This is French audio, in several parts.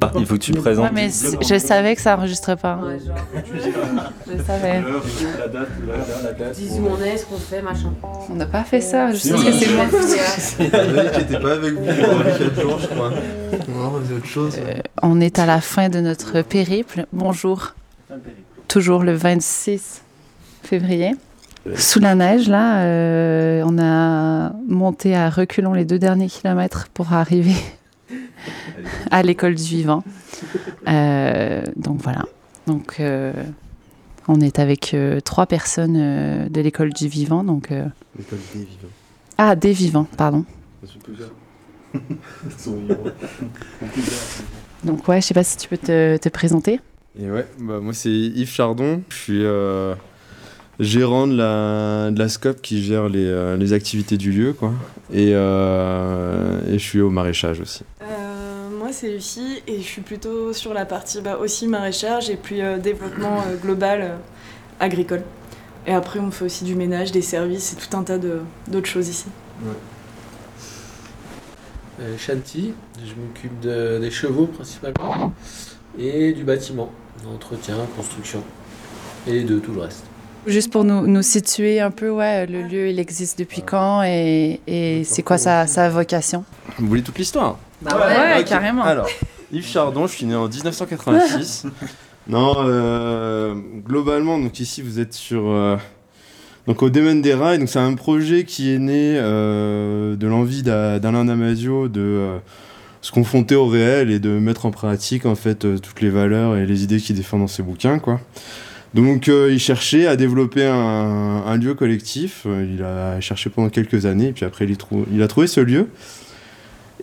Ah, il faut que tu te présentes. Ouais, mais c- je savais que ça enregistrait pas. Ouais, genre, Je savais. la date, la date. dis où on est, ce qu'on fait, machin. On n'a pas fait ça. Je sais on que c'est moi. J'étais pas avec vous pendant 4 jours, je crois. Non, on faisait autre chose. Euh, on est à la fin de notre périple. Bonjour. Toujours le 26 février. Sous la neige, là, euh, on a monté à reculons les deux derniers kilomètres pour arriver à l'école du vivant. Euh, donc voilà. Donc euh, on est avec euh, trois personnes euh, de l'école du vivant. Donc euh, L'école des vivants. ah des vivants, pardon. Ça sont plusieurs. Donc ouais, je sais pas si tu peux te, te présenter. Et ouais, bah moi c'est Yves Chardon. Je suis euh, gérant de la, de la SCOP qui gère les, les activités du lieu, quoi. Et, euh, et je suis au maraîchage aussi. Moi, c'est Lucie et je suis plutôt sur la partie bah, aussi maraîchage et puis euh, développement euh, global euh, agricole. Et après, on fait aussi du ménage, des services et tout un tas de- d'autres choses ici. Euh, Shanti, je m'occupe de- des chevaux principalement et du bâtiment, entretien, construction et de tout le reste. Juste pour nous, nous situer un peu, ouais, le lieu, il existe depuis quand et, et c'est quoi sa, sa vocation? Vous voulez toute l'histoire? Bah ouais. Carrément. Alors, Yves Chardon, je suis né en 1986. non, euh, globalement, donc ici vous êtes sur euh, donc au Domaine des Rails. Donc c'est un projet qui est né euh, de l'envie d'A- d'Alain Damasio de euh, se confronter au réel et de mettre en pratique en fait euh, toutes les valeurs et les idées qu'il défend dans ses bouquins, quoi. Donc euh, il cherchait à développer un, un lieu collectif. Il a cherché pendant quelques années, et puis après il, y trou- il a trouvé ce lieu.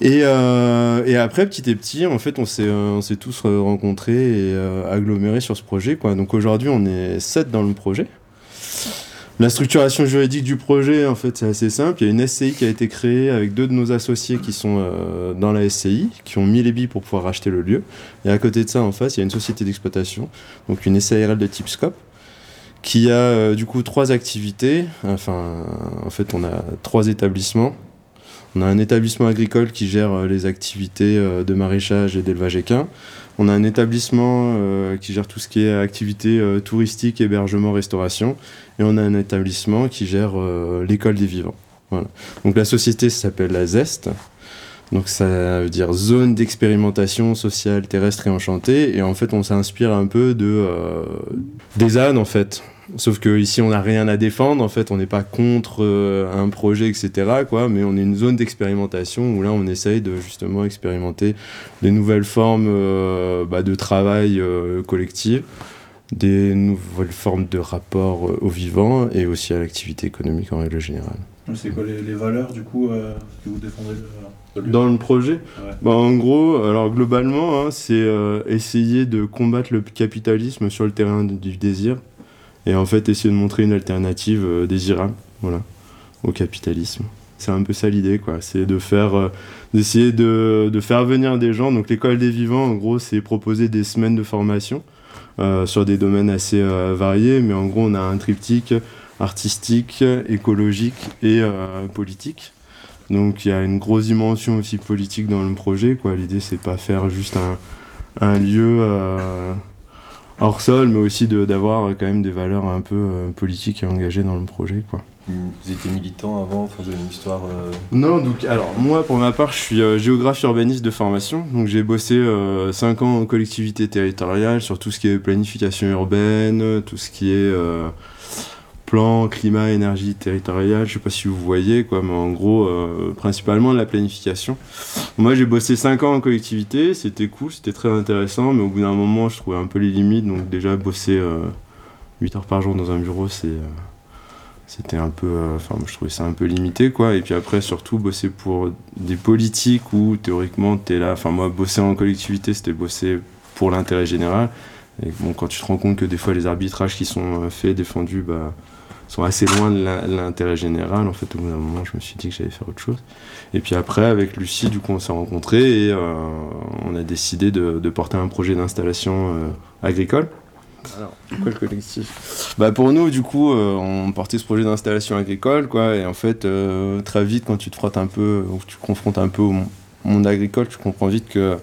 Et, euh, et après, petit à petit, en fait, on s'est, euh, on s'est tous rencontrés et euh, agglomérés sur ce projet. Donc aujourd'hui, on est sept dans le projet. La structuration juridique du projet, en fait, c'est assez simple. Il y a une SCI qui a été créée avec deux de nos associés qui sont euh, dans la SCI, qui ont mis les billes pour pouvoir racheter le lieu. Et à côté de ça, en face, il y a une société d'exploitation, donc une SARL de type SCOP, qui a du coup trois activités. Enfin, en fait, on a trois établissements. On a un établissement agricole qui gère euh, les activités euh, de maraîchage et d'élevage équin. On a un établissement euh, qui gère tout ce qui est activités touristiques, hébergement, restauration. Et on a un établissement qui gère l'école des vivants. Voilà. Donc la société s'appelle la ZEST. Donc ça veut dire zone d'expérimentation sociale terrestre et enchantée. Et en fait, on s'inspire un peu de des ânes en fait. Sauf que ici, on n'a rien à défendre. En fait, on n'est pas contre euh, un projet, etc. Quoi, mais on est une zone d'expérimentation où là, on essaye de justement expérimenter des nouvelles formes euh, bah, de travail euh, collectif, des nouvelles formes de rapport euh, au vivant et aussi à l'activité économique en règle générale. C'est quoi les, les valeurs du coup que vous défendez Dans le projet, Ouais. bah, en gros, alors globalement, hein, c'est essayer de combattre le capitalisme sur le terrain du désir et en fait essayer de montrer une alternative euh, désirable, voilà, au capitalisme. C'est un peu ça l'idée, quoi. C'est de faire, euh, d'essayer de, de faire venir des gens. Donc l'école des vivants, en gros, c'est proposer des semaines de formation euh, sur des domaines assez variés, mais en gros, on a un triptyque artistique, écologique et politique. Donc il y a une grosse dimension aussi politique dans le projet. Quoi. L'idée, c'est pas faire juste un, un lieu hors sol, mais aussi d'avoir quand même des valeurs un peu euh, politiques et engagées dans le projet. Quoi. Vous étiez militant avant, enfin, vous avez une histoire. euh, Non, donc alors moi pour ma part je suis euh, géographe urbaniste de formation, donc j'ai bossé 5 ans en collectivité territoriale sur tout ce qui est planification urbaine, tout ce qui est euh, plan, climat, énergie territoriale, je sais pas si vous voyez quoi, mais en gros euh, principalement de la planification. Moi j'ai bossé 5 ans en collectivité, c'était cool, c'était très intéressant, mais au bout d'un moment je trouvais un peu les limites, donc déjà bosser 8 heures par jour dans un bureau euh, c'était un peu euh, enfin je trouvais ça un peu limité quoi. Et puis après surtout bosser pour des politiques où théoriquement t'es là. Enfin moi bosser en collectivité c'était bosser pour l'intérêt général. Et bon quand tu te rends compte que des fois les arbitrages qui sont euh, faits défendus bah sont assez loin de l'in- l'intérêt général en fait au bout d'un moment je me suis dit que j'allais faire autre chose. Et puis après avec Lucie du coup on s'est rencontrés et euh, on a décidé de, de porter un projet d'installation euh, agricole. Alors, pourquoi le collectif? Bah Pour nous, du coup, euh, on portait ce projet d'installation agricole, quoi, et en fait, très vite, quand tu te frottes un peu, ou que tu te confrontes un peu au mon- monde agricole, tu comprends vite que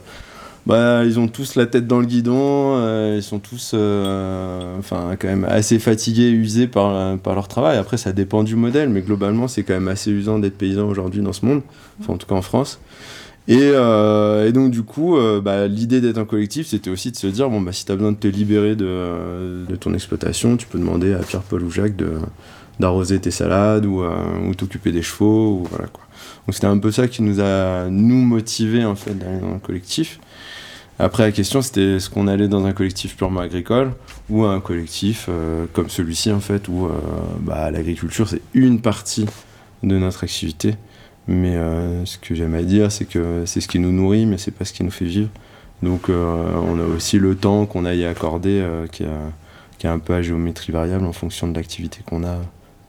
bah, ils ont tous la tête dans le guidon, euh, ils sont tous euh, enfin, quand même assez fatigués usés par, par leur travail. Après, ça dépend du modèle, mais globalement, c'est quand même assez usant d'être paysan aujourd'hui dans ce monde, enfin, en tout cas en France. Et, euh, donc, du coup, euh, bah, l'idée d'être un collectif, c'était aussi de se dire bon, bah, si tu as besoin de te libérer de, de ton exploitation, tu peux demander à Pierre, Paul ou Jacques d'arroser tes salades ou, euh, ou t'occuper des chevaux. Ou, voilà, quoi. Donc, c'était un peu ça qui nous a, nous, motivés en fait, d'aller dans le collectif. Après, la question, c'était est-ce qu'on allait dans un collectif purement agricole ou un collectif euh, comme celui-ci, en fait, où euh, bah, l'agriculture, c'est une partie de notre activité. Mais euh, ce que j'aime à dire, c'est que c'est ce qui nous nourrit, mais c'est pas ce qui nous fait vivre. Donc, on a aussi le temps qu'on a y accordé, euh, qui, est un peu à géométrie variable en fonction de l'activité qu'on a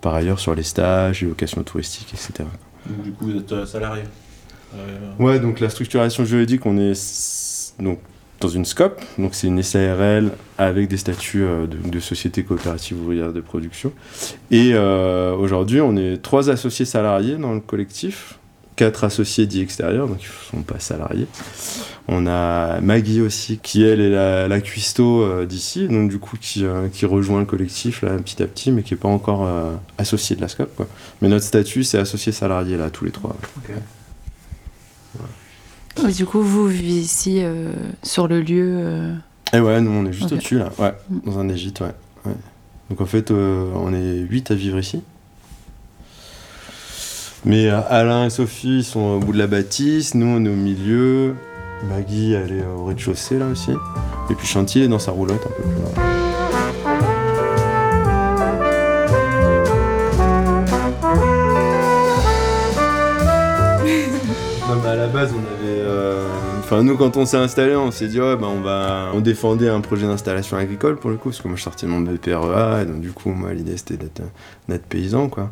par ailleurs sur les stages, les locations touristiques, etc. Donc, du coup, vous êtes salarié. Ouais, donc la structuration juridique, on est donc dans une SCOP, donc c'est une SARL avec des statuts euh, de, société coopérative ouvrière de production. Et euh, aujourd'hui, on est trois associés salariés dans le collectif, quatre associés dits extérieurs, donc ils ne sont pas salariés. On a Maggie aussi, qui elle est la, la cuistot euh, d'ici, donc du coup qui, qui rejoint le collectif là petit à petit, mais qui n'est pas encore euh, associé de la SCOP. Quoi. Mais notre statut, c'est associé salarié là, tous les trois. Et Du coup, vous vivez ici euh, sur le lieu. euh, Et ouais, nous on est juste au-dessus là, ouais, Mm. dans un gîtes, ouais. ouais. Donc en fait, euh, on est 8 à vivre ici. Mais euh, Alain et Sophie ils sont au bout de la bâtisse, nous on est au milieu. Maggie elle est au rez-de-chaussée là aussi. Et puis Chantier est dans sa roulotte un peu plus loin. Base, on avait. euh, Enfin, nous, quand on s'est installé, on s'est dit, ouais, bah, on va. On défendait un projet d'installation agricole pour le coup, parce que moi, je sortais de mon BPREA, et donc, du coup, moi, l'idée, c'était d'être d'être paysan, quoi.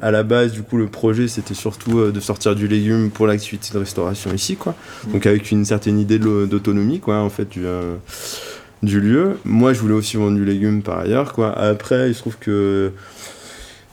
À la base, du coup, le projet, c'était surtout euh, de sortir du légume pour l'activité de restauration ici, quoi. Donc, avec une certaine idée d'autonomie, quoi, en fait, du. euh, du lieu. Moi, je voulais aussi vendre du légume par ailleurs, quoi. Après, il se trouve que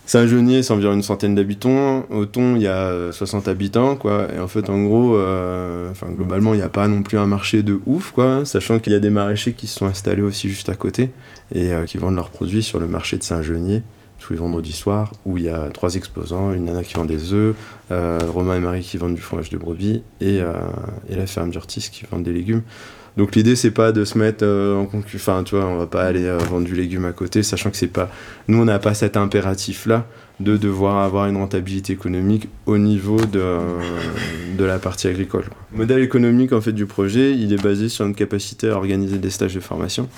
Saint-Genier, c'est environ une centaine d'habitants. Auton, il y a euh, 60 habitants, quoi. Et en fait, en gros, euh, globalement, il n'y a pas non plus un marché de ouf, quoi. Sachant qu'il y a des maraîchers qui se sont installés aussi juste à côté et euh, qui vendent leurs produits sur le marché de Saint-Genier tous les vendredis soirs, où il y a trois exposants, une nana qui vend des œufs, euh, Romain et Marie qui vendent du fromage de brebis, et, euh, et la ferme d'Urtis qui vend des légumes. Donc l'idée c'est pas de se mettre euh, en concurrence, enfin tu vois, on va pas aller euh, vendre du légume à côté, sachant que c'est pas, nous on n'a pas cet impératif là de devoir avoir une rentabilité économique au niveau de, euh, de la partie agricole. quoi. Le modèle économique en fait du projet, il est basé sur une capacité à organiser des stages de formation,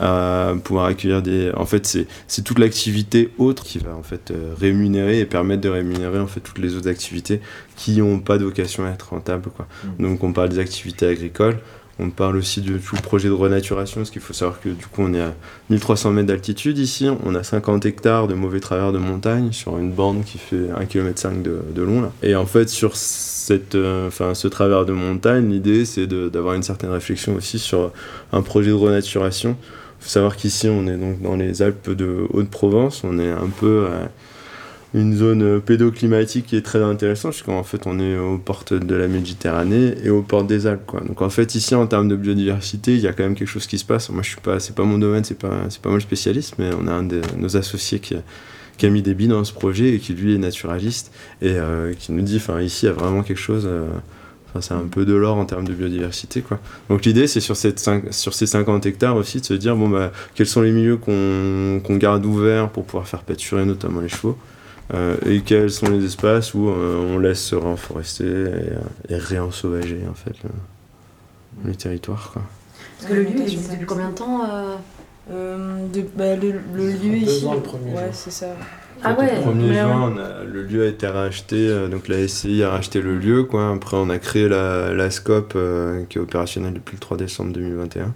à pouvoir accueillir des, en fait c'est c'est toute l'activité autre qui va en fait rémunérer et permettre de rémunérer en fait toutes les autres activités qui n'ont pas de vocation à être rentables quoi. Donc on parle des activités agricoles. On parle aussi du tout projet de renaturation, parce qu'il faut savoir que du coup on est à 1300 mètres d'altitude ici, on a 50 hectares de mauvais travers de montagne sur une bande qui fait 1,5 km de, de long. Et en fait sur cette, euh, ce travers de montagne, l'idée c'est de- d'avoir une certaine réflexion aussi sur un projet de renaturation. Il faut savoir qu'ici on est donc dans les Alpes de Haute-Provence, on est un peu une zone euh, pédoclimatique qui est très intéressante, puisqu'en fait on est aux portes de la Méditerranée et aux portes des Alpes. Quoi. Donc en fait ici en termes de biodiversité, il y a quand même quelque chose qui se passe. Moi je suis pas, c'est pas mon domaine, c'est pas, pas moi le spécialiste, mais on a un de nos associés qui a, mis des billes dans ce projet et qui lui est naturaliste et euh, qui nous dit, enfin ici il y a vraiment quelque chose. euh, Enfin, c'est un peu de l'or en termes de biodiversité. Quoi. Donc l'idée, c'est sur, sur ces 50 hectares aussi de se dire bon, bah, quels sont les milieux qu'on qu'on garde ouverts pour pouvoir faire pâturer notamment les chevaux et quels sont les espaces où euh, on laisse se reforester et, euh, et réensauvager en fait le, le territoire. Quoi. Parce que le lieu, existe depuis combien de temps euh? Euh, de- bah, le, le lieu ici. ans, le premier ouais, c'est ça. Ah ouais Le 1er Mais juin, on a- le lieu a été racheté, euh, donc la SCI a racheté le lieu. Quoi. Après, on a créé la, la SCOP euh, qui est opérationnelle depuis le 3 décembre 2021.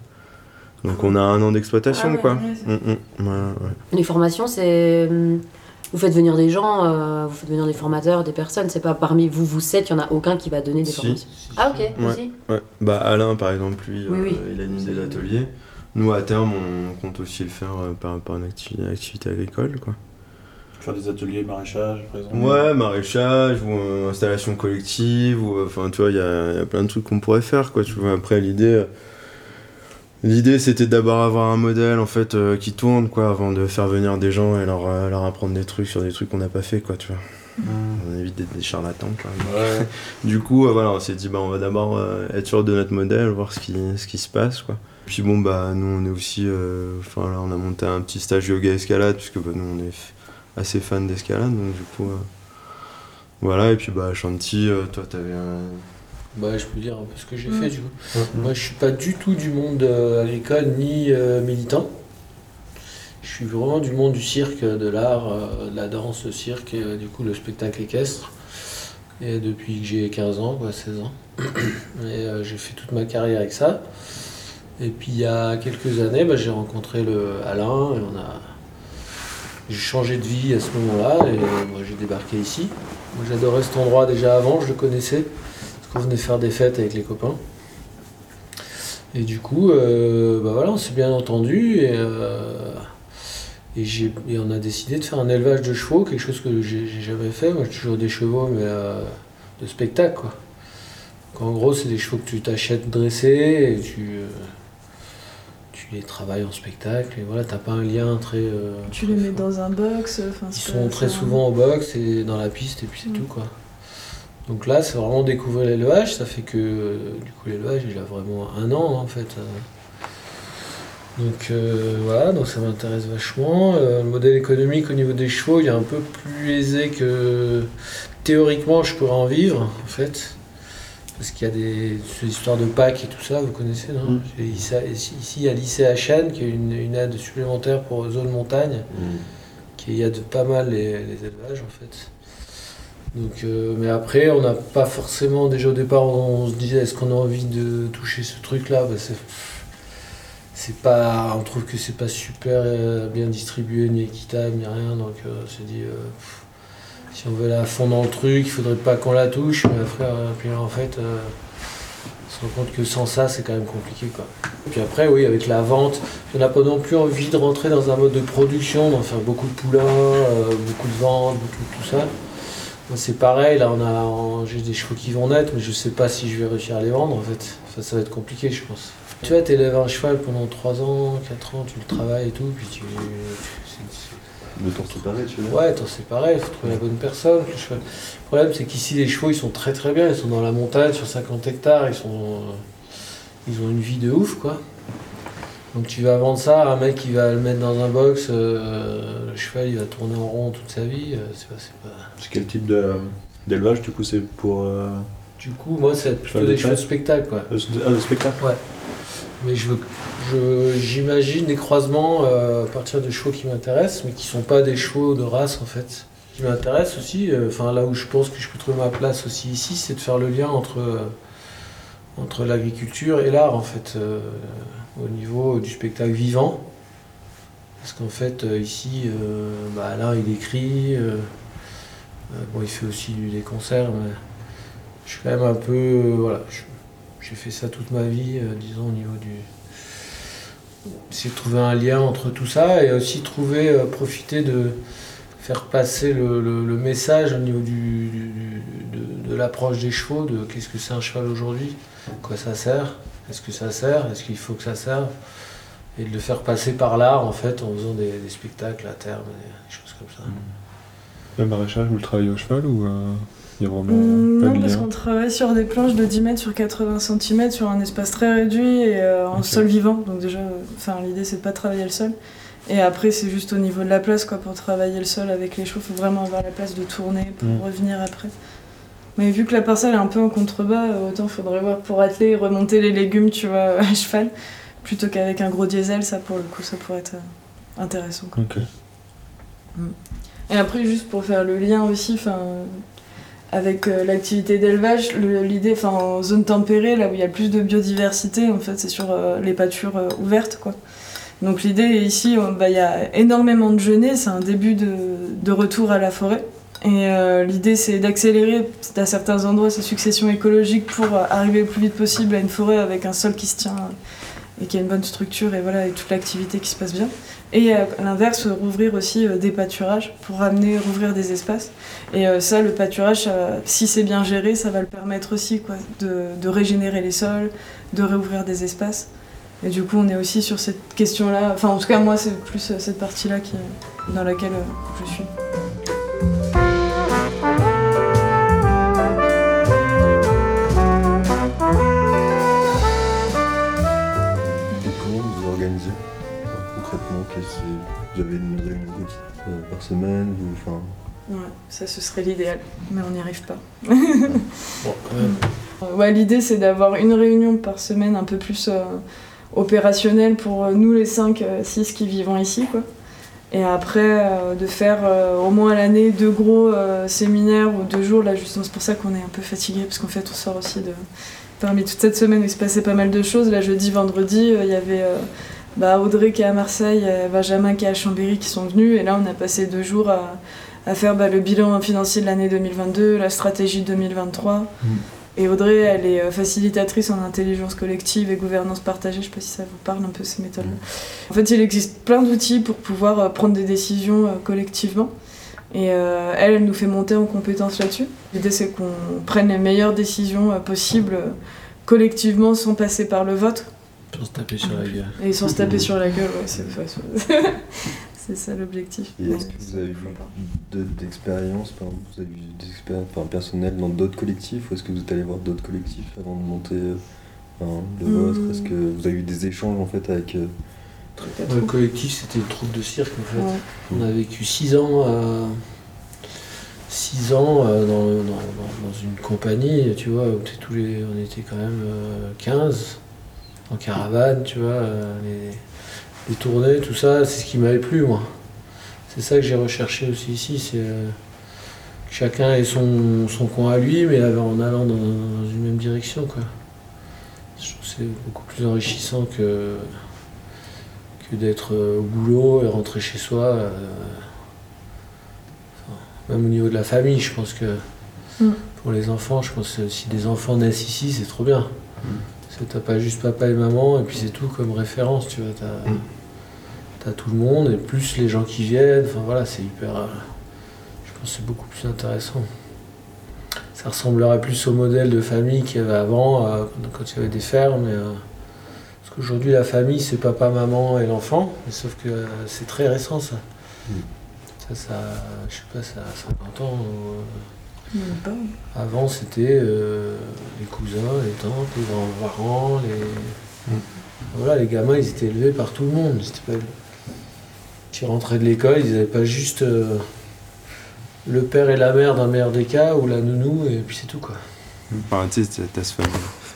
Donc on a un an d'exploitation. Ah ouais, quoi. ouais, Mm, mm, ouais. Les formations, c'est. Vous faites venir des gens, euh, vous faites venir des formateurs, des personnes. C'est pas parmi vous, vous sept, il y en a aucun qui va donner des Si. formations. Ah ok, Ouais. aussi. Ouais. Bah, Alain, par exemple, lui, Oui, euh, oui. il anime des ateliers. Nous, à terme, on compte aussi le faire euh, par, par une activité, activité agricole. Quoi. Faire des ateliers maraîchage, par exemple Ouais, maraîchage ou euh, installation collective, ou euh, enfin tu vois, il y a, y a plein de trucs qu'on pourrait faire quoi. Tu vois, après l'idée, euh, l'idée c'était d'abord avoir un modèle en fait euh, qui tourne quoi, avant de faire venir des gens et leur, euh, leur apprendre des trucs sur des trucs qu'on n'a pas fait quoi, tu vois. On évite d'être des charlatans quoi. Ouais. Du coup, euh, voilà, on s'est dit, bah, on va d'abord être sûr de notre modèle, voir ce qui, ce qui se passe, quoi. Puis bon, bah, nous, on est aussi, enfin là, on a monté un petit stage yoga escalade, puisque bah, nous, on est assez fans d'escalade, donc du coup, voilà. Et puis, bah, Shanti, toi, t'avais un. Bah, je peux dire un peu ce que j'ai Mm. fait du coup. Moi, je suis pas du tout du monde euh, agricole ni euh, militant. Je suis vraiment du monde du cirque, de l'art, euh, de la danse, le cirque, et, euh, du coup le spectacle équestre. Et depuis que j'ai 15 ans, quoi, 16 ans. Et euh, j'ai fait toute ma carrière avec ça. Et puis il y a quelques années, bah, j'ai rencontré le Alain et on a. J'ai changé de vie à ce moment-là et moi j'ai débarqué ici. Moi j'adorais cet endroit déjà avant, je le connaissais. Qu'on venait faire des fêtes avec les copains. Et du coup, euh, bah voilà, on s'est bien entendu et, euh, et, on a décidé de faire un élevage de chevaux, quelque chose que j'ai jamais fait. Moi, j'ai toujours des chevaux, mais euh, de spectacle, quoi. Donc, en gros, c'est des chevaux que tu t'achètes dressés et tu, tu les travailles en spectacle. Et voilà, t'as pas un lien très. Tu très les mets fort. dans un box. Ils sont très un- souvent au box et dans la piste et puis c'est Mm. tout quoi. Donc là c'est vraiment découvrir l'élevage, ça fait que euh, du coup l'élevage il a vraiment un an en fait. euh. Donc euh, voilà, donc ça m'intéresse vachement. Euh, le modèle économique au niveau des chevaux il est un peu plus aisé que théoriquement je pourrais en vivre en fait. Parce qu'il y a des, histoires de PAC et tout ça, vous connaissez, non? Mm. Ici, ici, il y a l'ICHN qui est une, une aide supplémentaire pour zone montagne qui aide pas mal les, les élevages en fait. Donc, euh, mais après, on n'a pas forcément, déjà au départ, on, on se disait est-ce qu'on a envie de toucher ce truc-là? Bah, c'est, pas, On trouve que c'est pas super euh, bien distribué, ni équitable, ni rien. Donc euh, on s'est dit si on veut aller à fond dans le truc, il faudrait pas qu'on la touche. Mais après, en fait, on se rend compte que sans ça, c'est quand même compliqué. Quoi. Puis après, oui, avec la vente, on n'a pas non plus envie de rentrer dans un mode de production, d'en faire beaucoup de poulains, beaucoup de ventes, beaucoup de tout ça. C'est pareil, là, on a, j'ai des chevaux qui vont naître, mais je sais pas si je vais réussir à les vendre, en fait. Ça va être compliqué, je pense. Tu vois, t'élèves un cheval pendant 3 ans, 4 ans, tu le travailles et tout, puis tu... tu- De t'en séparer, tu veux Ouais, c'est pareil, il faut trouver la bonne personne. Le Le problème, c'est qu'ici, les chevaux, ils sont très très bien. Ils sont dans la montagne, sur 50 hectares. Ils, sont, euh, ils ont une vie de ouf, quoi. Donc, tu vas vendre ça à un mec qui va le mettre dans un box. euh, le cheval, il va tourner en rond toute sa vie. euh, c'est pas, c'est pas... C'est quel type de- d'élevage du coup c'est pour euh, Du coup, moi, c'est plutôt de des chevaux de spectacle, quoi. ah, le spectacle Ouais. Mais je veux, je, j'imagine des croisements à partir de chevaux qui m'intéressent, mais qui sont pas des chevaux de race en fait. Ce qui m'intéresse aussi, enfin là où je pense que je peux trouver ma place aussi ici, c'est de faire le lien entre, entre l'agriculture et l'art en fait, au niveau du spectacle vivant. Parce qu'en fait, euh, ici, euh, bah, Alain il écrit, euh, euh, il fait aussi des concerts, mais je suis quand même un peu. j'ai fait ça toute ma vie, disons, au niveau du. Essayer de trouver un lien entre tout ça et aussi trouver, profiter de faire passer le, message au niveau de, l'approche des chevaux, de qu'est-ce que c'est un cheval aujourd'hui, quoi ça sert, est-ce que ça sert, est-ce qu'il faut que ça serve, et de le faire passer par l'art en fait en faisant des, des spectacles à terme, des, des choses comme ça. Le maraîchage ou le travail au cheval ou il y a vraiment Hum, pas non, de parce qu'on travaille sur des planches de 10 mètres sur 80 cm sur un espace très réduit et euh, en sol vivant. Donc déjà, euh, enfin l'idée c'est de pas travailler le sol. Et après c'est juste au niveau de la place quoi pour travailler le sol avec les chevaux. Faut vraiment avoir la place de tourner pour Mm. revenir après. Mais vu que la parcelle est un peu en contrebas, euh, autant faudrait voir pour atteler et remonter les légumes, tu vois, à cheval, plutôt qu'avec un gros diesel. Ça pour le coup, ça pourrait être euh, intéressant. quoi. Ok. Et après, juste pour faire le lien aussi, enfin, avec euh, l'activité d'élevage, le- l'idée, enfin, en zone tempérée, là où il y a le plus de biodiversité, en fait, c'est sur euh, les pâtures euh, ouvertes, quoi. Donc l'idée ici, on- bah, il y a énormément de genêts, c'est un début de, retour à la forêt. Et euh, l'idée, c'est d'accélérer à certains endroits ces successions écologiques pour euh, arriver le plus vite possible à une forêt avec un sol qui se tient et qu'il y a une bonne structure et voilà et toute l'activité qui se passe bien. Et à l'inverse, rouvrir aussi des pâturages pour ramener, rouvrir des espaces. Et ça, le pâturage, si c'est bien géré, ça va le permettre aussi quoi, de, de régénérer les sols, de réouvrir des espaces. Et du coup, on est aussi sur cette question-là. Enfin, en tout cas, moi, c'est plus cette partie-là qui, dans laquelle je suis. Vous avez une réunion euh, par semaine ou enfin... Ouais, ça ce serait l'idéal, mais on n'y arrive pas. ouais, l'idée c'est d'avoir une réunion par semaine un peu plus euh, opérationnelle pour euh, nous les 5, 6 qui vivons ici. Quoi. Et après, de faire au moins à l'année deux gros séminaires ou deux jours. Là, justement, c'est pour ça qu'on est un peu fatigué, parce qu'en fait, on sort aussi de. Parmi toute cette semaine où il se passait pas mal de choses, là, jeudi, vendredi, il y avait bah, Audrey qui est à Marseille, Benjamin qui est à Chambéry qui sont venus. Et là, on a passé deux jours à, faire bah, le bilan financier de l'année 2022, la stratégie 2023. Mm. Et Audrey, elle est euh, facilitatrice en intelligence collective et gouvernance partagée. Je ne sais pas si ça vous parle un peu ces méthodes-là. Mm. En fait, il existe plein d'outils pour pouvoir euh, prendre des décisions euh, collectivement. Et elle, elle nous fait monter en compétence là-dessus. L'idée, c'est qu'on prenne les meilleures décisions possibles collectivement sans passer par le vote. Sans se taper sur la gueule. Et sans se taper sur la gueule, ouais, c'est c'est ça l'objectif. Et est-ce que vous avez eu d'expériences, vous avez eu des expériences personnelles dans d'autres collectifs, ou est-ce que vous êtes allé voir d'autres collectifs avant de monter le vôtre? Est-ce que vous avez eu des échanges en fait avec euh, le collectif, c'était le troupe de cirque en fait. On a vécu 6 ans, euh, six ans euh, dans, dans, dans, une compagnie, tu vois, où tous les, on était quand même 15 en caravane, tu vois, euh, les, tournées, tout ça, c'est ce qui m'avait plu, moi. C'est ça que j'ai recherché aussi ici, c'est euh, que chacun ait son, coin à lui, mais en allant dans, une même direction, quoi. Je trouve que c'est beaucoup plus enrichissant que, que d'être euh, au boulot et rentrer chez soi. même au niveau de la famille, je pense que mm. pour les enfants, je pense que si des enfants naissent ici, c'est trop bien. Mm. T'as pas juste papa et maman, et puis c'est tout comme référence, tu vois. T'as mm. tout le monde, et plus les gens qui viennent, enfin voilà, c'est hyper. Euh, je pense que c'est beaucoup plus intéressant. Ça ressemblerait plus au modèle de famille qu'il y avait avant, euh, quand il y avait des fermes. Euh, parce qu'aujourd'hui, la famille, c'est papa, maman et l'enfant, mais sauf que c'est très récent ça. Mm. Ça, ça, je sais pas, ça a 50 ans. Avant, c'était euh, les cousins, les tantes, les grands-parents, les... Mm. Voilà, les gamins, ils étaient élevés par tout le monde. Pas... Ils rentraient de l'école, ils n'avaient pas juste euh, le père et la mère dans le meilleur des cas, ou la nounou, et puis c'est tout, quoi. Enfin, tu sais, t'as ce fameux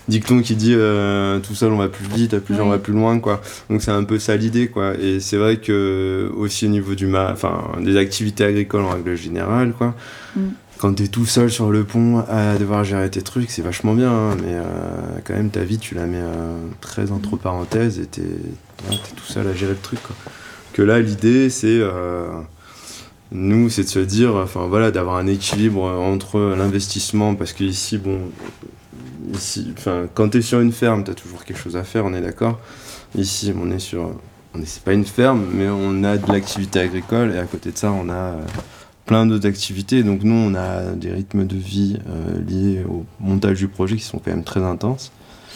dicton qui dit euh, tout seul on va plus vite, à plusieurs on va plus loin, quoi. Donc c'est un peu ça l'idée, quoi. Et c'est vrai que aussi au niveau du enfin, des activités agricoles en règle générale, quoi. Mm quand t'es tout seul sur le pont à devoir gérer tes trucs, c'est vachement bien, hein, mais euh, quand même ta vie tu la mets euh, très entre parenthèses et t'es tout seul à gérer le truc. Quoi. Que là l'idée c'est euh, nous c'est de se dire, enfin voilà, d'avoir un équilibre entre l'investissement parce que ici bon, ici, enfin quand t'es sur une ferme t'as toujours quelque chose à faire, on est d'accord. Ici on est sur, on c'est pas une ferme mais on a de l'activité agricole et à côté de ça on a plein d'autres activités. Donc nous, on a des rythmes de vie euh, liés au montage du projet qui sont quand même très intenses.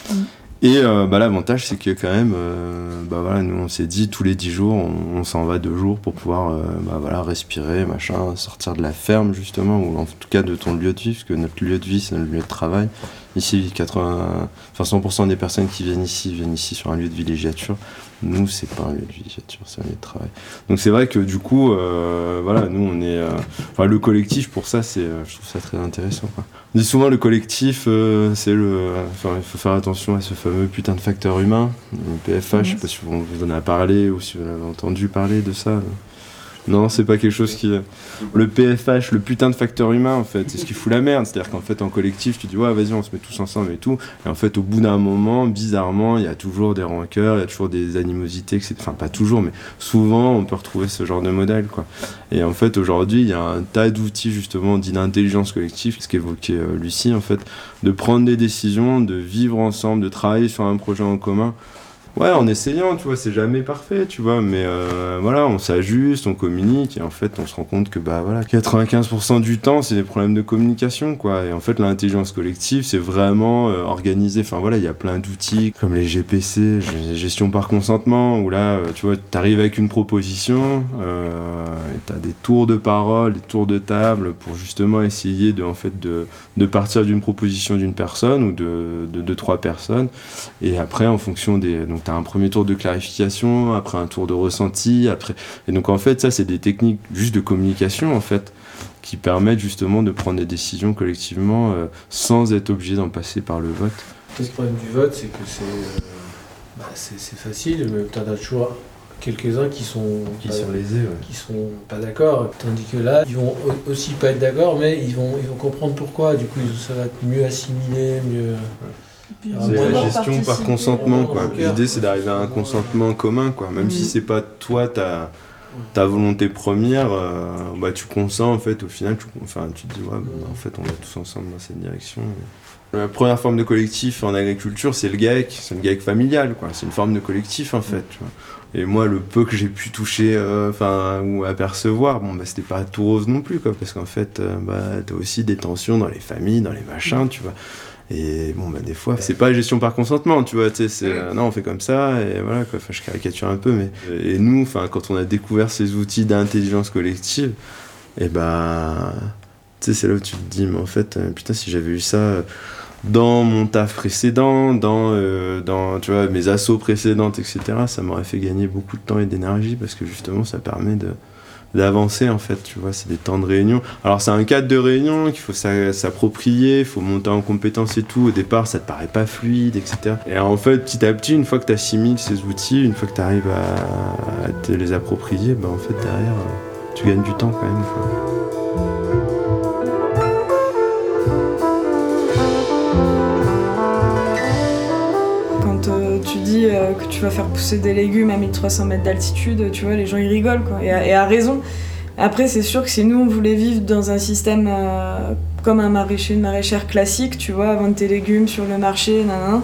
Mm. Et euh, bah, l'avantage, c'est que quand même, euh, bah, voilà, nous, on s'est dit tous les 10 jours, on, s'en va deux jours pour pouvoir bah, voilà, respirer, machin, sortir de la ferme justement, ou en tout cas de ton lieu de vie, parce que notre lieu de vie, c'est notre lieu de travail. Ici, 80, enfin 100% des personnes qui viennent ici viennent ici sur un lieu de villégiature. Nous, c'est pas un lieu de villégiature, c'est un lieu de travail. Donc c'est vrai que du coup, euh, voilà, nous on est, euh, enfin le collectif pour ça, c'est, euh, je trouve ça très intéressant. Quoi. On dit souvent le collectif, c'est le, enfin il faut faire attention à ce fameux putain de facteur humain, le PFH. Je sais pas si vous, vous en avez parlé ou si vous avez entendu parler de ça. Non, c'est pas quelque chose qui. Le PFH, le putain de facteur humain, en fait, c'est ce qui fout la merde. C'est-à-dire qu'en fait, en collectif, tu dis, ouais, vas-y, on se met tous ensemble et tout. Et en fait, au bout d'un moment, bizarrement, il y a toujours des rancœurs, il y a toujours des animosités, etc. Enfin, pas toujours, mais souvent, on peut retrouver ce genre de modèle, quoi. Et en fait, aujourd'hui, il y a un tas d'outils, justement, d'intelligence collective, ce qu'évoquait euh, Lucie, en fait, de prendre des décisions, de vivre ensemble, de travailler sur un projet en commun Ouais, en essayant, tu vois, c'est jamais parfait, tu vois, mais euh, voilà, on s'ajuste, on communique, et en fait, on se rend compte que, bah voilà, 95% du temps, c'est des problèmes de communication, quoi. Et en fait, l'intelligence collective, c'est vraiment euh, organisé. Enfin voilà, il y a plein d'outils comme les GPC, gestion par consentement, où là, euh, tu vois, t'arrives avec une proposition, euh, et t'as des tours de parole, des tours de table pour justement essayer de, en fait, de, de partir d'une proposition d'une personne ou de, de, trois personnes, et après, en fonction des. Tu as un premier tour de clarification, après un tour de ressenti, après. Et donc, en fait, ça, c'est des techniques juste de communication, en fait, qui permettent justement de prendre des décisions collectivement euh, sans être obligé d'en passer par le vote. Le problème du vote, c'est que c'est euh, bah, facile, mais tu en as toujours quelques-uns qui sont Qui pas, sont lésés, ouais. qui sont pas d'accord. Tandis que là, ils vont au- aussi pas être d'accord, mais ils vont, ils vont comprendre pourquoi. Du coup, ça va être mieux assimilé, mieux. C'est la gestion par consentement, quoi. L'idée, c'est d'arriver à un consentement commun, quoi. Même si Mhm. c'est pas toi ta, ta volonté première, euh, bah, tu consens, en fait, au final, tu, enfin, tu te dis, ouais, bah, en fait, on va tous ensemble dans cette direction. La première forme de collectif en agriculture, c'est le GAEC, c'est le GAEC familial, quoi. C'est une forme de collectif, en fait, tu vois. Et moi, le peu que j'ai pu toucher, euh, enfin, ou apercevoir, bon, bah, c'était pas tout rose non plus, quoi, parce qu'en fait, euh, bah, t'as aussi des tensions dans les familles, dans les machins, tu vois. Et bon, bah, des fois, c'est pas gestion par consentement, tu vois, tu sais, c'est, euh, non, on fait comme ça, et voilà, quoi, enfin, je caricature un peu, mais. Et nous, enfin, quand on a découvert ces outils d'intelligence collective, et bah. Tu sais, c'est là où tu te dis, mais en fait, euh, putain, si j'avais eu ça euh, dans mon taf précédent, dans, euh, dans tu vois, mes assauts précédentes, etc., ça m'aurait fait gagner beaucoup de temps et d'énergie, parce que justement, ça permet de d'avancer en fait tu vois c'est des temps de réunion. Alors c'est un cadre de réunion qu'il faut s'a- s'approprier il faut monter en compétence et tout. Au départ ça te paraît pas fluide etc et en fait petit à petit une fois que tu assimiles ces outils une fois que tu arrives à, te les approprier ben en fait derrière euh, tu gagnes du temps quand même. Euh, que tu vas faire pousser des légumes à 1300 mètres d'altitude, tu vois, les gens ils rigolent quoi. Et à, raison. Après, c'est sûr que si nous on voulait vivre dans un système euh, comme un maraîcher, une maraîchère classique, tu vois, vendre tes légumes sur le marché, nanana,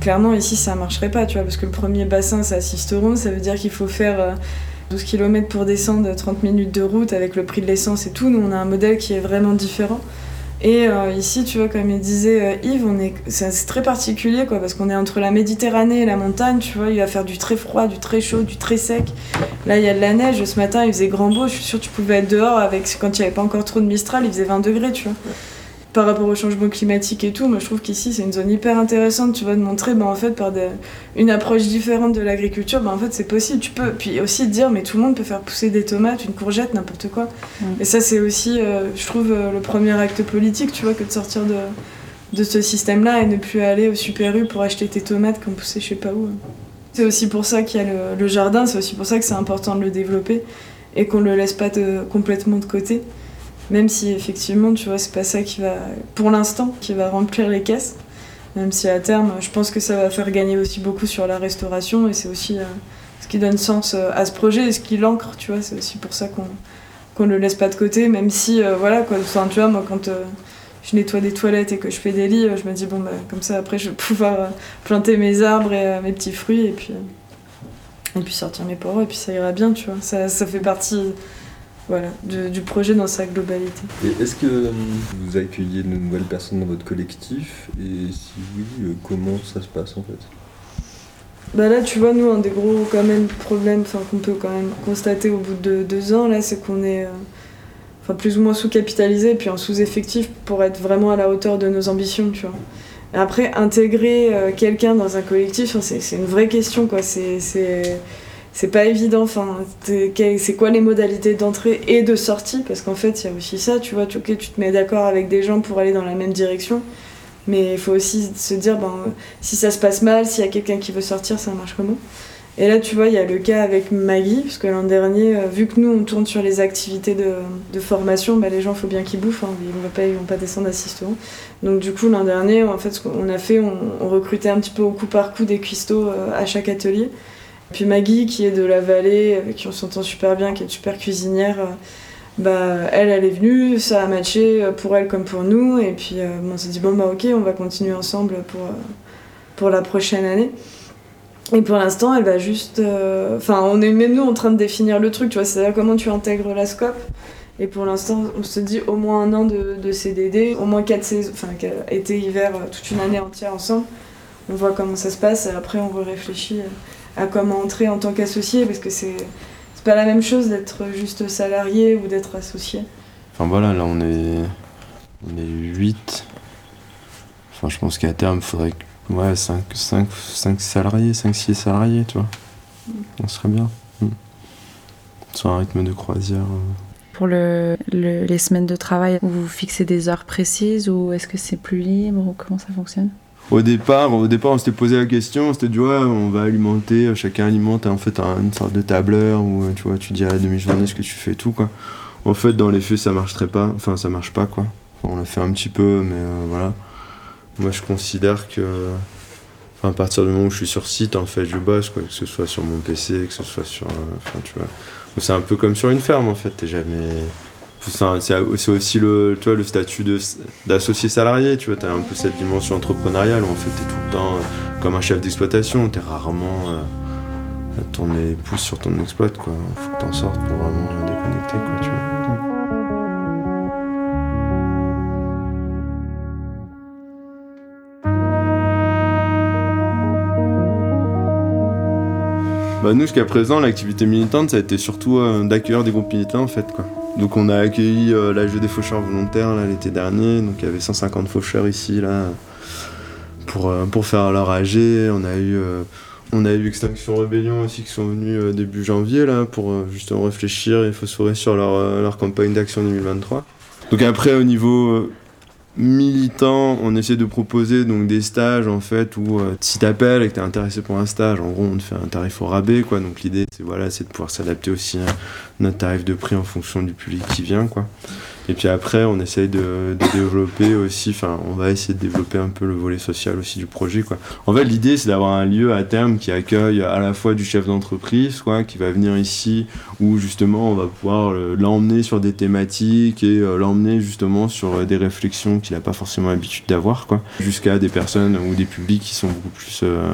clairement ici ça marcherait pas, tu vois, parce que le premier bassin c'est à Sisteron, ça veut dire qu'il faut faire. euh, 12 km pour descendre 30 minutes de route avec le prix de l'essence et tout. Nous, on a un modèle qui est vraiment différent. Et euh, ici, tu vois, comme il disait euh, Yves, on est, c'est très particulier, quoi, parce qu'on est entre la Méditerranée et la montagne, tu vois, il va faire du très froid, du très chaud, du très sec. Là, il y a de la neige, ce matin, il faisait grand beau, je suis sûre que tu pouvais être dehors, avec, quand il n'y avait pas encore trop de Mistral, il faisait 20 degrés, tu vois. Par rapport au changement climatique et tout, moi je trouve qu'ici c'est une zone hyper intéressante, tu vois, de montrer, bah, en fait, par des- une approche différente de l'agriculture, bah, en fait c'est possible, tu peux. Puis aussi de dire, mais tout le monde peut faire pousser des tomates, une courgette, n'importe quoi. Mm. Et ça, c'est aussi, euh, je trouve, euh, le premier acte politique, tu vois, que de sortir de, de ce système-là et ne plus aller au Super U pour acheter tes tomates qu'on poussait je sais pas où. C'est aussi pour ça qu'il y a le, le jardin, c'est aussi pour ça que c'est important de le développer et qu'on le laisse pas de- complètement de côté. Même si effectivement, tu vois, c'est pas ça qui va, pour l'instant, qui va remplir les caisses. Même si à terme, je pense que ça va faire gagner aussi beaucoup sur la restauration et c'est aussi euh, ce qui donne sens euh, à ce projet et ce qui l'ancre, tu vois. C'est aussi pour ça qu'on qu'on le laisse pas de côté, même si, euh, voilà, quoi. Enfin, tu vois, moi, quand je nettoie des toilettes et que je fais des lits, je me dis, bon, bah, comme ça, après, je vais pouvoir planter mes arbres et mes petits fruits et puis, et puis sortir mes poireaux et puis ça ira bien, tu vois. Ça, ça fait partie, voilà, du, du projet dans sa globalité. Et est-ce que euh, vous accueillez de nouvelles personnes dans votre collectif? Et si oui, euh, comment ça se passe en fait? Bah là, tu vois, nous, un des gros quand même problèmes qu'on peut quand même constater au bout de deux ans, là, c'est qu'on est euh, enfin, plus ou moins sous-capitalisé et puis en sous-effectif pour être vraiment à la hauteur de nos ambitions, tu vois. Et après, intégrer euh, quelqu'un dans un collectif, c'est une vraie question, quoi. C'est- C'est pas évident. Enfin, c'est quoi les modalités d'entrée et de sortie? Parce qu'en fait, il y a aussi ça, tu vois. Tu, ok, tu te mets d'accord avec des gens pour aller dans la même direction, mais il faut aussi se dire, ben, si ça se passe mal, s'il y a quelqu'un qui veut sortir, ça marche comment? Et là, tu vois, il y a le cas avec Maggie, parce que l'an dernier, euh, vu que nous, on tourne sur les activités de, de formation, bah, les gens, il faut bien qu'ils bouffent, hein, ils ne vont pas, vont pas descendre assistant. Donc du coup, l'an dernier, en fait, ce qu'on a fait, on, on recrutait un petit peu au coup par coup des cuistots euh, à chaque atelier. Puis Maggie, qui est de la vallée, avec qui on s'entend super bien, qui est une super cuisinière, euh, bah, elle, elle est venue, ça a matché euh, pour elle comme pour nous, et puis euh, on s'est dit, bon, bah ok, on va continuer ensemble pour, pour la prochaine année. Et pour l'instant, elle va juste. Enfin, on est même nous en train de définir le truc, tu vois, c'est-à-dire comment tu intègres la scope. Et pour l'instant, on se dit au moins un an de, CDD, au moins 4 saisons, enfin, été, hiver, toute une année entière ensemble. On voit comment ça se passe et après, on réfléchit à comment entrer en tant qu'associé parce que c'est. C'est pas la même chose d'être juste salarié ou d'être associé. Enfin voilà, là on est. On est 8. Enfin, je pense qu'à terme, il faudrait que. Ouais, 5, 5, 5 salariés, 5-6 salariés, tu vois. On serait bien. Mm. Sur un rythme de croisière. euh. Pour le, le- les semaines de travail, vous fixez des heures précises ou est-ce que c'est plus libre ou comment ça fonctionne? Au départ, au départ, on s'était posé la question, on s'était dit ouais, on va alimenter, euh, chacun alimente en fait un- une sorte de tableur où euh, tu vois, tu dis à la demi-journée ce que tu fais tout quoi. En fait, dans les faits, ça marcherait pas, enfin ça marche pas quoi. On l'a fait un petit peu, mais euh, voilà. Moi, je considère que, enfin, à partir du moment où je suis sur site, en fait, je bosse quoi, que ce soit sur mon PC, que ce soit sur, enfin, tu vois. C'est un peu comme sur une ferme en fait, t'es jamais. C'est aussi le, le statut d'associé salarié, tu vois, t'as un peu cette dimension entrepreneuriale où en fait t'es tout le temps euh, comme un chef d'exploitation, t'es rarement euh, à tourner les pouces sur ton exploit, quoi. Faut que t'en sortes pour vraiment déconnecter. Bah nous jusqu'à présent l'activité militante ça a été surtout euh, d'accueillir des groupes militants en fait quoi. Donc on a accueilli euh, l'AG des faucheurs volontaires l'été dernier, donc il y avait 150 faucheurs ici là pour, euh, faire leur AG. On a eu euh, on a eu Extinction Rebellion aussi qui sont venus euh, début janvier là pour justement réfléchir et phosphorer sur leur, leur campagne d'action 2023. Donc après au niveau militant, on essaie de proposer donc des stages en fait où euh, si t'appelles et que t'es intéressé pour un stage, en gros on te fait un tarif au rabais quoi. Donc l'idée c'est voilà c'est de pouvoir s'adapter aussi à notre tarif de prix en fonction du public qui vient quoi. Et puis après on essaye de, de développer aussi, enfin on va essayer de développer un peu le volet social aussi du projet quoi. En fait l'idée c'est d'avoir un lieu à terme qui accueille à la fois du chef d'entreprise quoi, qui va venir ici où justement on va pouvoir l'emmener sur des thématiques et euh, l'emmener justement sur euh, des réflexions qu'il n'a pas forcément l'habitude d'avoir quoi jusqu'à des personnes ou des publics qui sont beaucoup plus euh,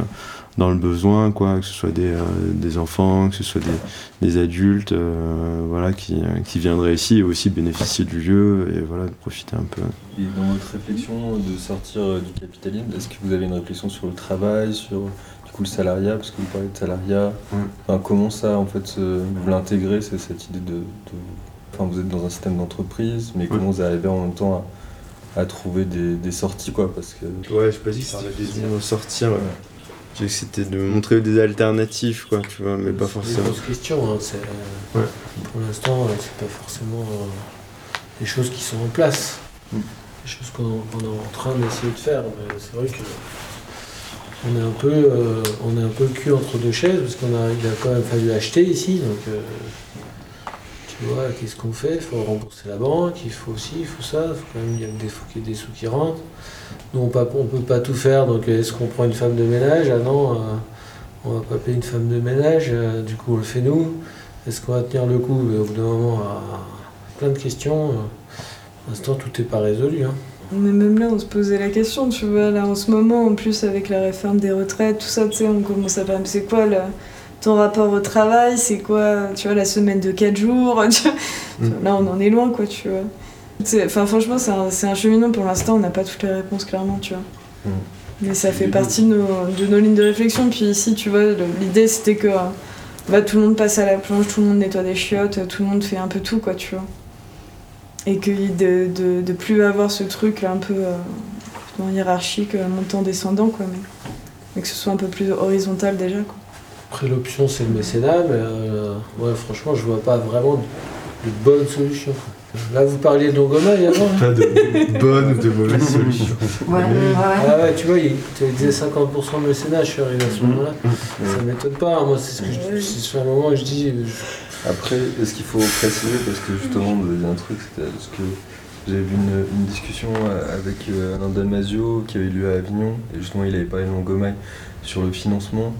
dans le besoin quoi que ce soit des, euh, des enfants que ce soit des, des adultes euh, voilà qui, euh, qui viendraient ici et aussi bénéficier du lieu et voilà de profiter un peu. Et dans votre réflexion de sortir du capitalisme, est-ce que vous avez une réflexion sur le travail, sur du coup le salariat, parce que vous parlez de salariat, enfin, comment ça en fait vous l'intégrez, c'est cette idée de, de- enfin vous êtes dans un système d'entreprise, mais comment vous arrivez en même temps à, à trouver des, des sorties quoi, parce que ouais je sais pas si ça de sortir ouais. C'était de montrer des alternatives quoi tu vois mais pas C'est forcément des grosses questions. hein, c'est- Ouais. Pour l'instant, euh, c'est pas forcément euh, des choses qui sont en place. Mm. Des choses qu'on est en train d'essayer de faire. Mais c'est vrai que on est un peu, euh, on est un peu le cul entre deux chaises parce qu'on a, il a quand même fallu acheter ici. Donc, euh, tu vois, qu'est-ce qu'on fait? Il faut rembourser la banque, il faut aussi, il faut ça. Il faut quand même il y a des, faut qu'il y ait des sous qui rentrent. Nous, on ne peut pas tout faire. Donc, est-ce qu'on prend une femme de ménage? Ah non. euh, on va pas payer une femme de ménage, euh, du coup on le fait nous. Est-ce qu'on va tenir le coup? Mais Au bout d'un moment, euh, plein de questions. euh, Pour l'instant, tout n'est pas résolu. hein. Mais même là, on se posait la question, tu vois, là en ce moment, en plus avec la réforme des retraites, tout ça, tu sais, on commence à parler, c'est quoi le- ton rapport au travail, c'est quoi, tu vois, la semaine de 4 jours, tu vois? Mm. Là, on en est loin, quoi, tu vois. Enfin, franchement, c'est un, un cheminement, pour l'instant, on n'a pas toutes les réponses, clairement, tu vois. Mm. Mais ça fait partie de nos, de nos lignes de réflexion, puis ici, tu vois, l'idée, c'était que bah, tout le monde passe à la planche, tout le monde nettoie des chiottes, tout le monde fait un peu tout, quoi, tu vois. Et que de, de, de plus avoir ce truc un peu euh, hiérarchique, euh, montant-descendant, quoi, mais, mais que ce soit un peu plus horizontal déjà, quoi. Après, l'option, c'est le mécénat, mais euh, ouais, franchement, je vois pas vraiment de, de bonne solution. Là, vous parliez de Longomaille avant. hein pas de bonne ou de mauvaise solution Ouais, ouais, ouais. Ah ouais, tu vois, il tu disais 50% de mécénat, je suis arrivé à ce moment-là. Ça m'étonne pas, hein, moi, c'est ce que je, c'est sur un moment que je dis. je- Après, est-ce qu'il faut préciser, parce que justement, vous avez dit un truc, c'était parce que j'avais vu une, une discussion euh, avec euh, Alain Damasio qui avait eu lieu à Avignon, et justement, il avait parlé de Longomaille sur le financement.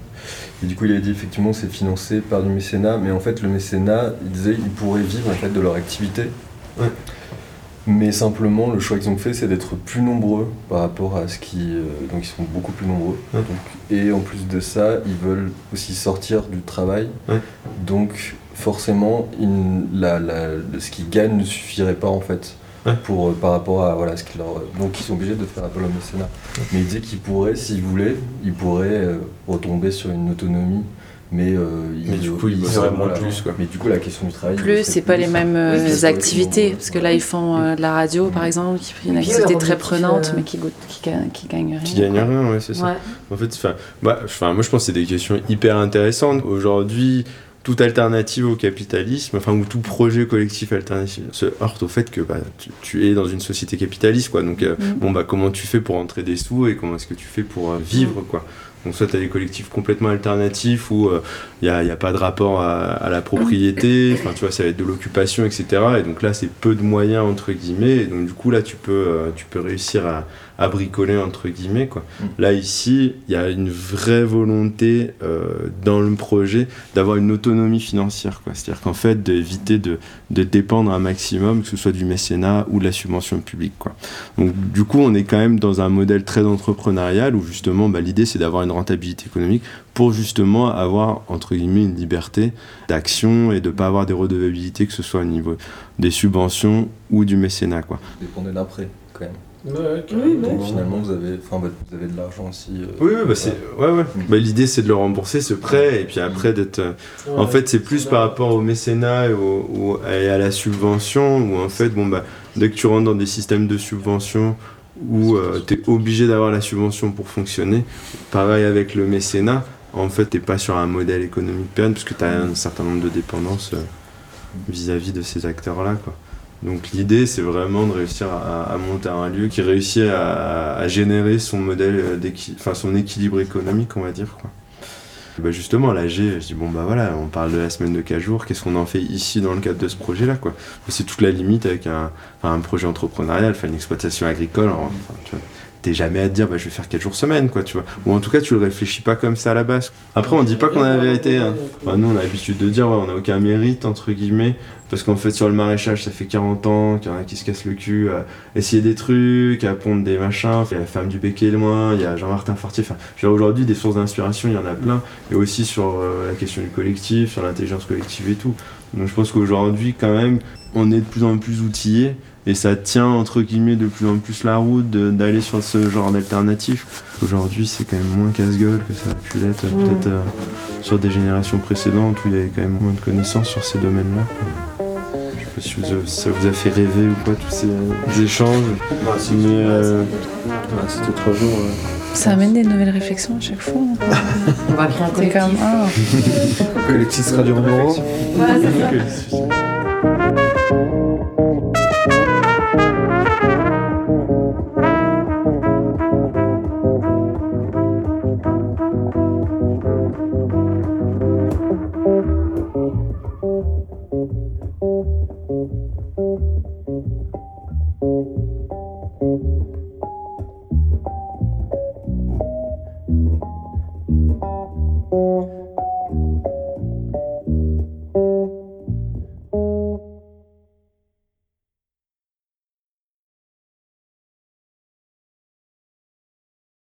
Et du coup, il a dit effectivement, c'est financé par du mécénat, mais en fait, le mécénat, il disait, ils pourraient vivre en fait de leur activité. Ouais. Mais simplement, le choix qu'ils ont fait, c'est d'être plus nombreux par rapport à ce qui. euh, donc, ils sont beaucoup plus nombreux. Ouais. Donc, et en plus de ça, ils veulent aussi sortir du travail. Ouais. Donc, forcément, ils- la- la- ce qu'ils gagnent ne suffirait pas en fait. Ouais. Pour, euh, par rapport à voilà, ce qu'ils leur. Donc, ils sont obligés de faire appel au mécénat. Mais ils disaient qu'ils pourraient, s'ils voulaient, ils pourraient euh, retomber sur une autonomie. Mais, euh, Mais du coup, ils bosseraient moins plus, quoi. Mais du coup, la question du travail. Plus, c'est pas les mêmes euh, activités. Parce que là, ils font euh, de la radio, par exemple, qui une activité très prenante, euh, mais qui, goûte, qui, ga- qui gagne rien. Qui gagne rien, ouais, c'est ça. Ouais. En fait, enfin, bah, enfin, moi je pense que c'est des questions hyper intéressantes. Aujourd'hui, toute alternative au capitalisme, enfin, ou tout projet collectif alternatif, se heurte au fait que bah, tu, tu es dans une société capitaliste, quoi. Donc, euh, Mm. bon, bah, comment tu fais pour entrer des sous et comment est-ce que tu fais pour euh, vivre, quoi. Donc, soit tu as des collectifs complètement alternatifs où il n'y a, pas de rapport à, à la propriété, enfin, tu vois, ça va être de l'occupation, etc. Et donc là, c'est peu de moyens, entre guillemets. Et donc, du coup, là, tu peux, euh, tu peux réussir à, à bricoler, entre guillemets, quoi. Là, ici, il y a une vraie volonté euh, dans le projet d'avoir une autonomie financière. C'est-à-dire qu'en fait, d'éviter de, de dépendre un maximum, que ce soit du mécénat ou de la subvention publique. Donc, du coup, on est quand même dans un modèle très entrepreneurial où justement, bah, l'idée, c'est d'avoir une rentabilité économique pour justement avoir, entre guillemets, une liberté d'action et de pas avoir des redevabilités, que ce soit au niveau des subventions ou du mécénat. Quoi. Dépendez d'un prêt, quand même. Ouais, Oui, Donc, finalement, vous avez, enfin, bah, vous avez de l'argent aussi. euh, Oui, oui, bah, c'est, ouais, ouais. Mm. Bah, l'idée, c'est de le rembourser, ce prêt, et puis après d'être... euh, En fait, c'est plus par rapport au mécénat et, au- au- et à la subvention, où en fait, bon, bah, dès que tu rentres dans des systèmes de subvention où tu es obligé d'avoir la subvention pour fonctionner, pareil avec le mécénat, en fait, tu pas sur un modèle économique pérenne, parce que tu as un certain nombre de dépendances euh, vis-à-vis de ces acteurs-là. quoi. Donc l'idée, c'est vraiment de réussir à, à monter un lieu qui réussit à, générer son modèle, euh, enfin équilibre économique, on va dire. Quoi. Bah justement, l'AG, je dis bon bah voilà, on parle de la semaine de 4 jours, qu'est-ce qu'on en fait ici dans le cadre de ce projet-là quoi? C'est toute la limite avec un, projet entrepreneurial, enfin une exploitation agricole, enfin, t'es jamais à te dire bah je vais faire 4 jours semaine quoi, tu vois. Ou en tout cas tu le réfléchis pas comme ça à la base. Après on dit pas qu'on a la vérité, hein. Enfin, nous on a l'habitude de dire ouais, on a aucun mérite entre guillemets, parce qu'en fait sur le maraîchage ça fait 40 ans qu'il y en a qui se cassent le cul à essayer des trucs, à pondre des machins, il y a la femme du Becquet loin, il y a Jean-Martin Fortier, enfin je aujourd'hui des sources d'inspiration il y en a plein, et aussi sur euh, la question du collectif, sur l'intelligence collective et tout. Donc je pense qu'aujourd'hui quand même on est de plus en plus outillés et ça tient entre guillemets de plus en plus la route d'aller sur ce genre d'alternative. Aujourd'hui c'est quand même moins casse-gueule que ça a pu l'être Mm. peut-être euh, sur des générations précédentes où il y avait quand même moins de connaissances sur ces domaines-là. Je sais pas si vous- ça vous a fait rêver ou pas tous ces euh, échanges. Mais euh, ah, c'était trois jours. euh. Ça amène des nouvelles réflexions à chaque fois. hein. On va créer un collectif. comme, ah, Collectif Radio Romero. Thank